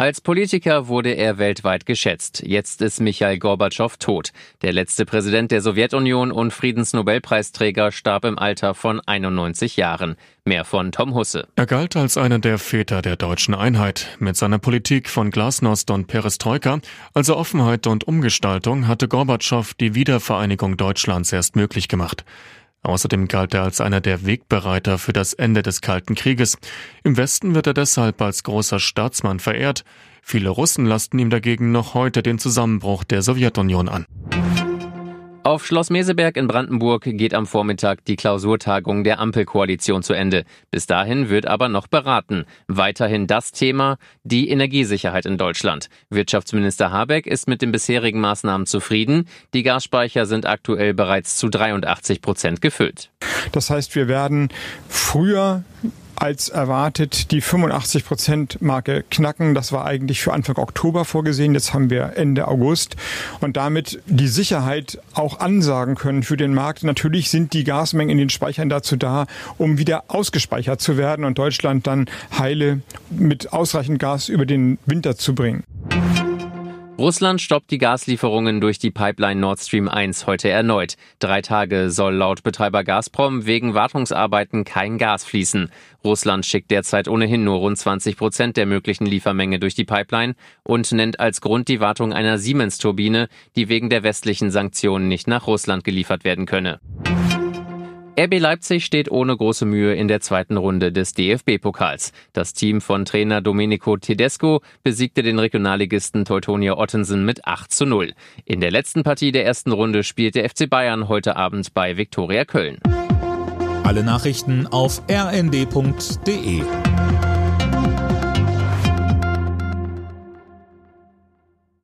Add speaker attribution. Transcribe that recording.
Speaker 1: Als Politiker wurde er weltweit geschätzt. Jetzt ist Michail Gorbatschow tot. Der letzte Präsident der Sowjetunion und Friedensnobelpreisträger starb im Alter von 91 Jahren. Mehr von Tom Husse.
Speaker 2: Er galt als einer der Väter der deutschen Einheit. Mit seiner Politik von Glasnost und Perestroika, also Offenheit und Umgestaltung, hatte Gorbatschow die Wiedervereinigung Deutschlands erst möglich gemacht. Außerdem galt er als einer der Wegbereiter für das Ende des Kalten Krieges. Im Westen wird er deshalb als großer Staatsmann verehrt. Viele Russen lasten ihm dagegen noch heute den Zusammenbruch der Sowjetunion an.
Speaker 1: Auf Schloss Meseberg in Brandenburg geht am Vormittag die Klausurtagung der Ampelkoalition zu Ende. Bis dahin wird aber noch beraten. Weiterhin das Thema, die Energiesicherheit in Deutschland. Wirtschaftsminister Habeck ist mit den bisherigen Maßnahmen zufrieden. Die Gasspeicher sind aktuell bereits zu 83 Prozent gefüllt.
Speaker 3: Das heißt, wir werden früher als erwartet die 85 Prozent Marke knacken. Das war eigentlich für Anfang Oktober vorgesehen. Jetzt haben wir Ende August und damit die Sicherheit auch ansagen können für den Markt. Natürlich sind die Gasmengen in den Speichern dazu da, um wieder ausgespeichert zu werden und Deutschland dann heile mit ausreichend Gas über den Winter zu bringen.
Speaker 1: Russland stoppt die Gaslieferungen durch die Pipeline Nord Stream 1 heute erneut. Drei Tage soll laut Betreiber Gazprom wegen Wartungsarbeiten kein Gas fließen. Russland schickt derzeit ohnehin nur rund 20 Prozent der möglichen Liefermenge durch die Pipeline und nennt als Grund die Wartung einer Siemens-Turbine, die wegen der westlichen Sanktionen nicht nach Russland geliefert werden könne. RB Leipzig steht ohne große Mühe in der zweiten Runde des DFB-Pokals. Das Team von Trainer Domenico Tedesco besiegte den Regionalligisten Teutonia Ottensen mit 8 zu 0. In der letzten Partie der ersten Runde spielt der FC Bayern heute Abend bei Viktoria Köln.
Speaker 4: Alle Nachrichten auf rnd.de